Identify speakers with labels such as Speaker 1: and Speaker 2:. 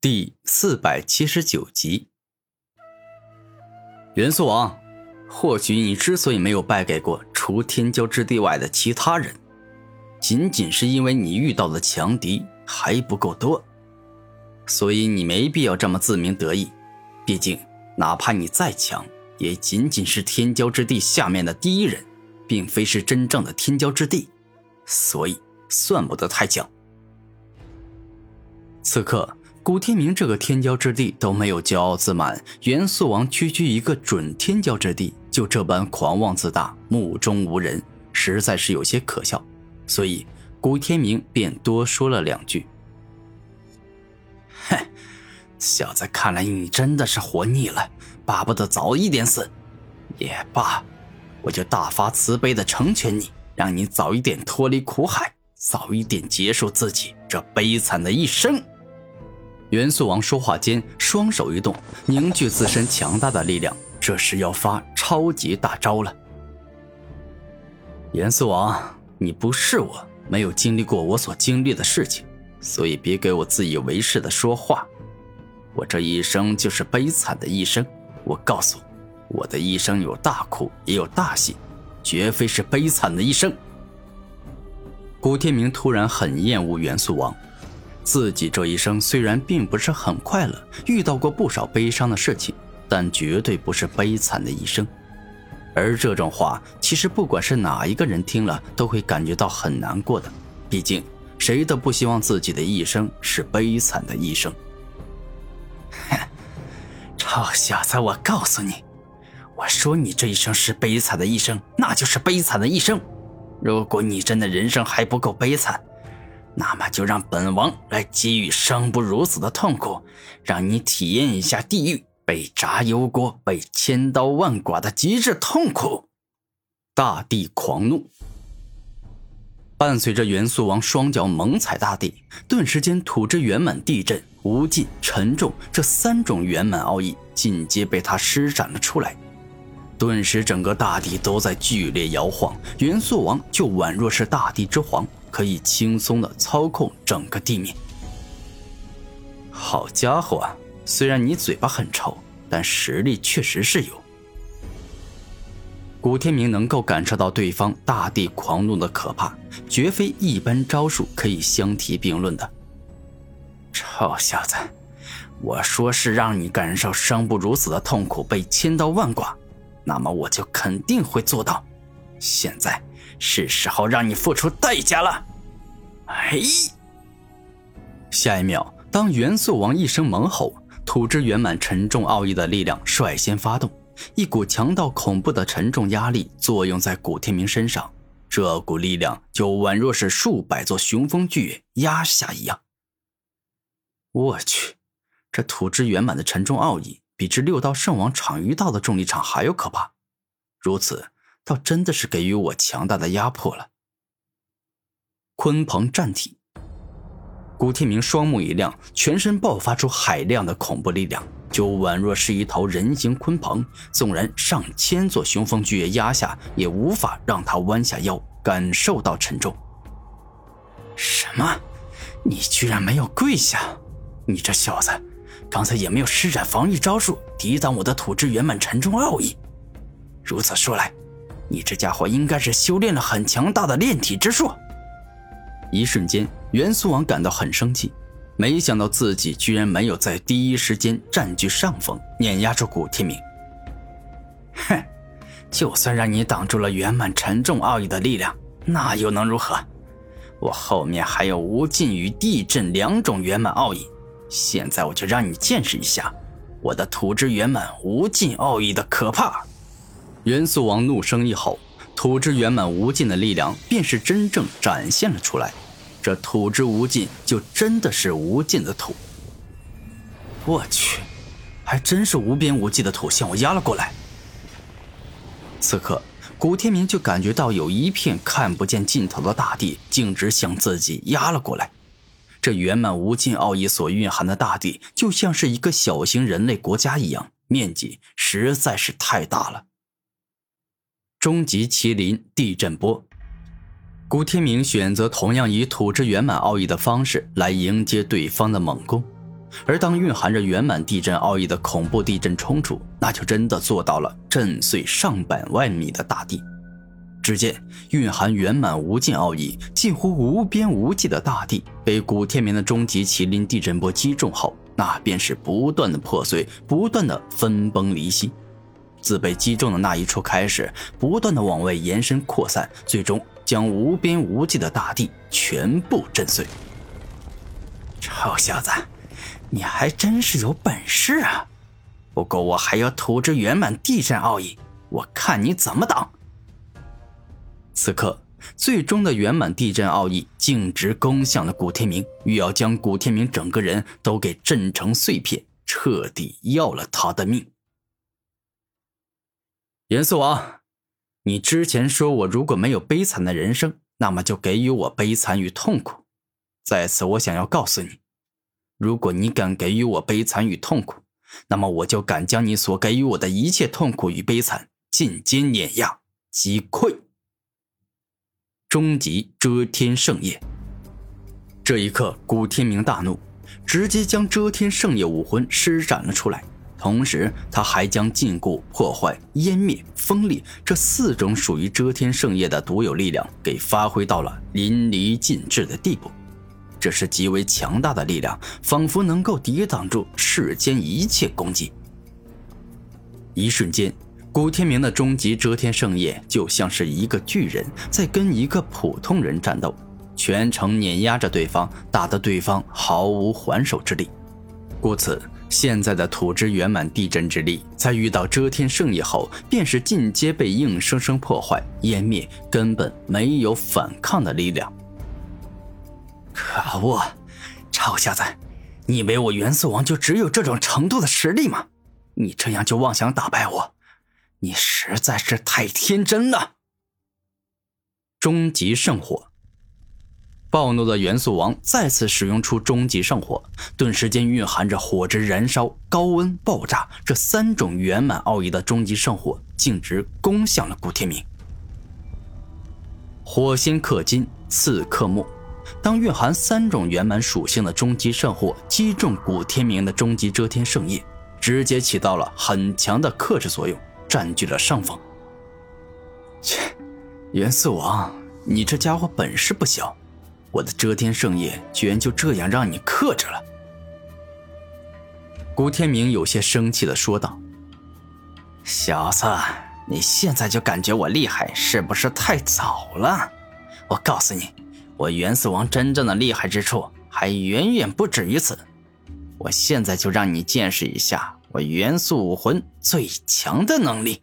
Speaker 1: 第四百七十九集，元素王，或许你之所以没有败给过除天骄之地外的其他人，仅仅是因为你遇到的强敌还不够多，所以你没必要这么自鸣得意。毕竟，哪怕你再强，也仅仅是天骄之地下面的第一人，并非是真正的天骄之地，所以算不得太强。此刻。古天明这个天骄之地都没有骄傲自满，元素王区区一个准天骄之地就这般狂妄自大、目中无人，实在是有些可笑。所以古天明便多说了两句：“哼，小子，看来你真的是活腻了，巴不得早一点死。也罢，我就大发慈悲的成全你，让你早一点脱离苦海，早一点结束自己这悲惨的一生。”元素王说话间，双手一动，凝聚自身强大的力量，这是要发超级大招了。元素王，你不是我，没有经历过我所经历的事情，所以别给我自以为是的说话。我这一生就是悲惨的一生，我告诉你，我的一生有大苦也有大喜，绝非是悲惨的一生。古天明突然很厌恶元素王。自己这一生虽然并不是很快乐，遇到过不少悲伤的事情，但绝对不是悲惨的一生。而这种话，其实不管是哪一个人听了，都会感觉到很难过的。毕竟，谁都不希望自己的一生是悲惨的一生。哼，臭小子，我告诉你，我说你这一生是悲惨的一生，那就是悲惨的一生。如果你真的人生还不够悲惨，那么就让本王来给予生不如死的痛苦，让你体验一下地狱被炸油锅、被千刀万剐的极致痛苦！大地狂怒，伴随着元素王双脚猛踩大地，顿时间土之圆满、地震、无尽、沉重这三种圆满奥义尽皆被他施展了出来。顿时，整个大地都在剧烈摇晃，元素王就宛若是大地之皇。可以轻松的操控整个地面。好家伙，虽然你嘴巴很臭，但实力确实是有。古天明能够感受到对方大地狂怒的可怕，绝非一般招数可以相提并论的。臭小子，我说是让你感受生不如死的痛苦，被千刀万剐，那么我就肯定会做到。现在。是时候让你付出代价了！哎，下一秒，当元素王一声猛吼，土之圆满沉重奥义的力量率先发动，一股强到恐怖的沉重压力作用在古天明身上，这股力量就宛若是数百座雄风巨压下一样。我去，这土之圆满的沉重奥义比之六道圣王场一道的重力场还要可怕，如此。倒真的是给予我强大的压迫了。鲲鹏战体，古天明双目一亮，全身爆发出海量的恐怖力量，就宛若是一头人形鲲鹏，纵然上千座雄风巨岳压下，也无法让他弯下腰感受到沉重。什么？你居然没有跪下？你这小子，刚才也没有施展防御招数抵挡我的土之圆满沉重奥义。如此说来，你这家伙应该是修炼了很强大的炼体之术。一瞬间，元素王感到很生气，没想到自己居然没有在第一时间占据上风，碾压住古天明。哼，就算让你挡住了圆满沉重奥义的力量，那又能如何？我后面还有无尽与地震两种圆满奥义，现在我就让你见识一下我的土之圆满无尽奥义的可怕。元素王怒声一吼，土之圆满无尽的力量便是真正展现了出来。这土之无尽，就真的是无尽的土。我去，还真是无边无际的土向我压了过来。此刻，古天明就感觉到有一片看不见尽头的大地径直向自己压了过来。这圆满无尽奥义所蕴含的大地，就像是一个小型人类国家一样，面积实在是太大了。终极麒麟地震波，古天明选择同样以土之圆满奥义的方式来迎接对方的猛攻，而当蕴含着圆满地震奥义的恐怖地震冲出，那就真的做到了震碎上百万米的大地。只见蕴含圆满无尽奥义、近乎无边无际的大地，被古天明的终极麒麟地震波击中后，那便是不断的破碎，不断的分崩离析。自被击中的那一处开始，不断的往外延伸扩散，最终将无边无际的大地全部震碎。臭小子，你还真是有本事啊！不过我还有土之圆满地震奥义，我看你怎么挡！此刻，最终的圆满地震奥义径直攻向了古天明，欲要将古天明整个人都给震成碎片，彻底要了他的命。元素王，你之前说我如果没有悲惨的人生，那么就给予我悲惨与痛苦。在此，我想要告诉你，如果你敢给予我悲惨与痛苦，那么我就敢将你所给予我的一切痛苦与悲惨尽皆碾压击溃。终极遮天圣业。这一刻，古天明大怒，直接将遮天圣业武魂施展了出来。同时，他还将禁锢、破坏、湮灭、锋利这四种属于遮天圣业的独有力量给发挥到了淋漓尽致的地步。这是极为强大的力量，仿佛能够抵挡住世间一切攻击。一瞬间。古天明的终极遮天圣业就像是一个巨人在跟一个普通人战斗，全程碾压着对方，打得对方毫无还手之力。故此，现在的土之圆满地震之力，在遇到遮天圣业后，便是尽皆被硬生生破坏、湮灭，根本没有反抗的力量。可恶，臭小子，你以为我元素王就只有这种程度的实力吗？你这样就妄想打败我？你实在是太天真了！终极圣火，暴怒的元素王再次使用出终极圣火，顿时间蕴含着火之燃烧、高温爆炸这三种圆满奥义的终极圣火，径直攻向了古天明。火星克金，刺克木。当蕴含三种圆满属性的终极圣火击中古天明的终极遮天圣业，直接起到了很强的克制作用。占据了上风。切，元四王，你这家伙本事不小，我的遮天圣业居然就这样让你克制了。古天明有些生气的说道：“小子，你现在就感觉我厉害，是不是太早了？我告诉你，我元四王真正的厉害之处还远远不止于此。我现在就让你见识一下。”我元素武魂最强的能力。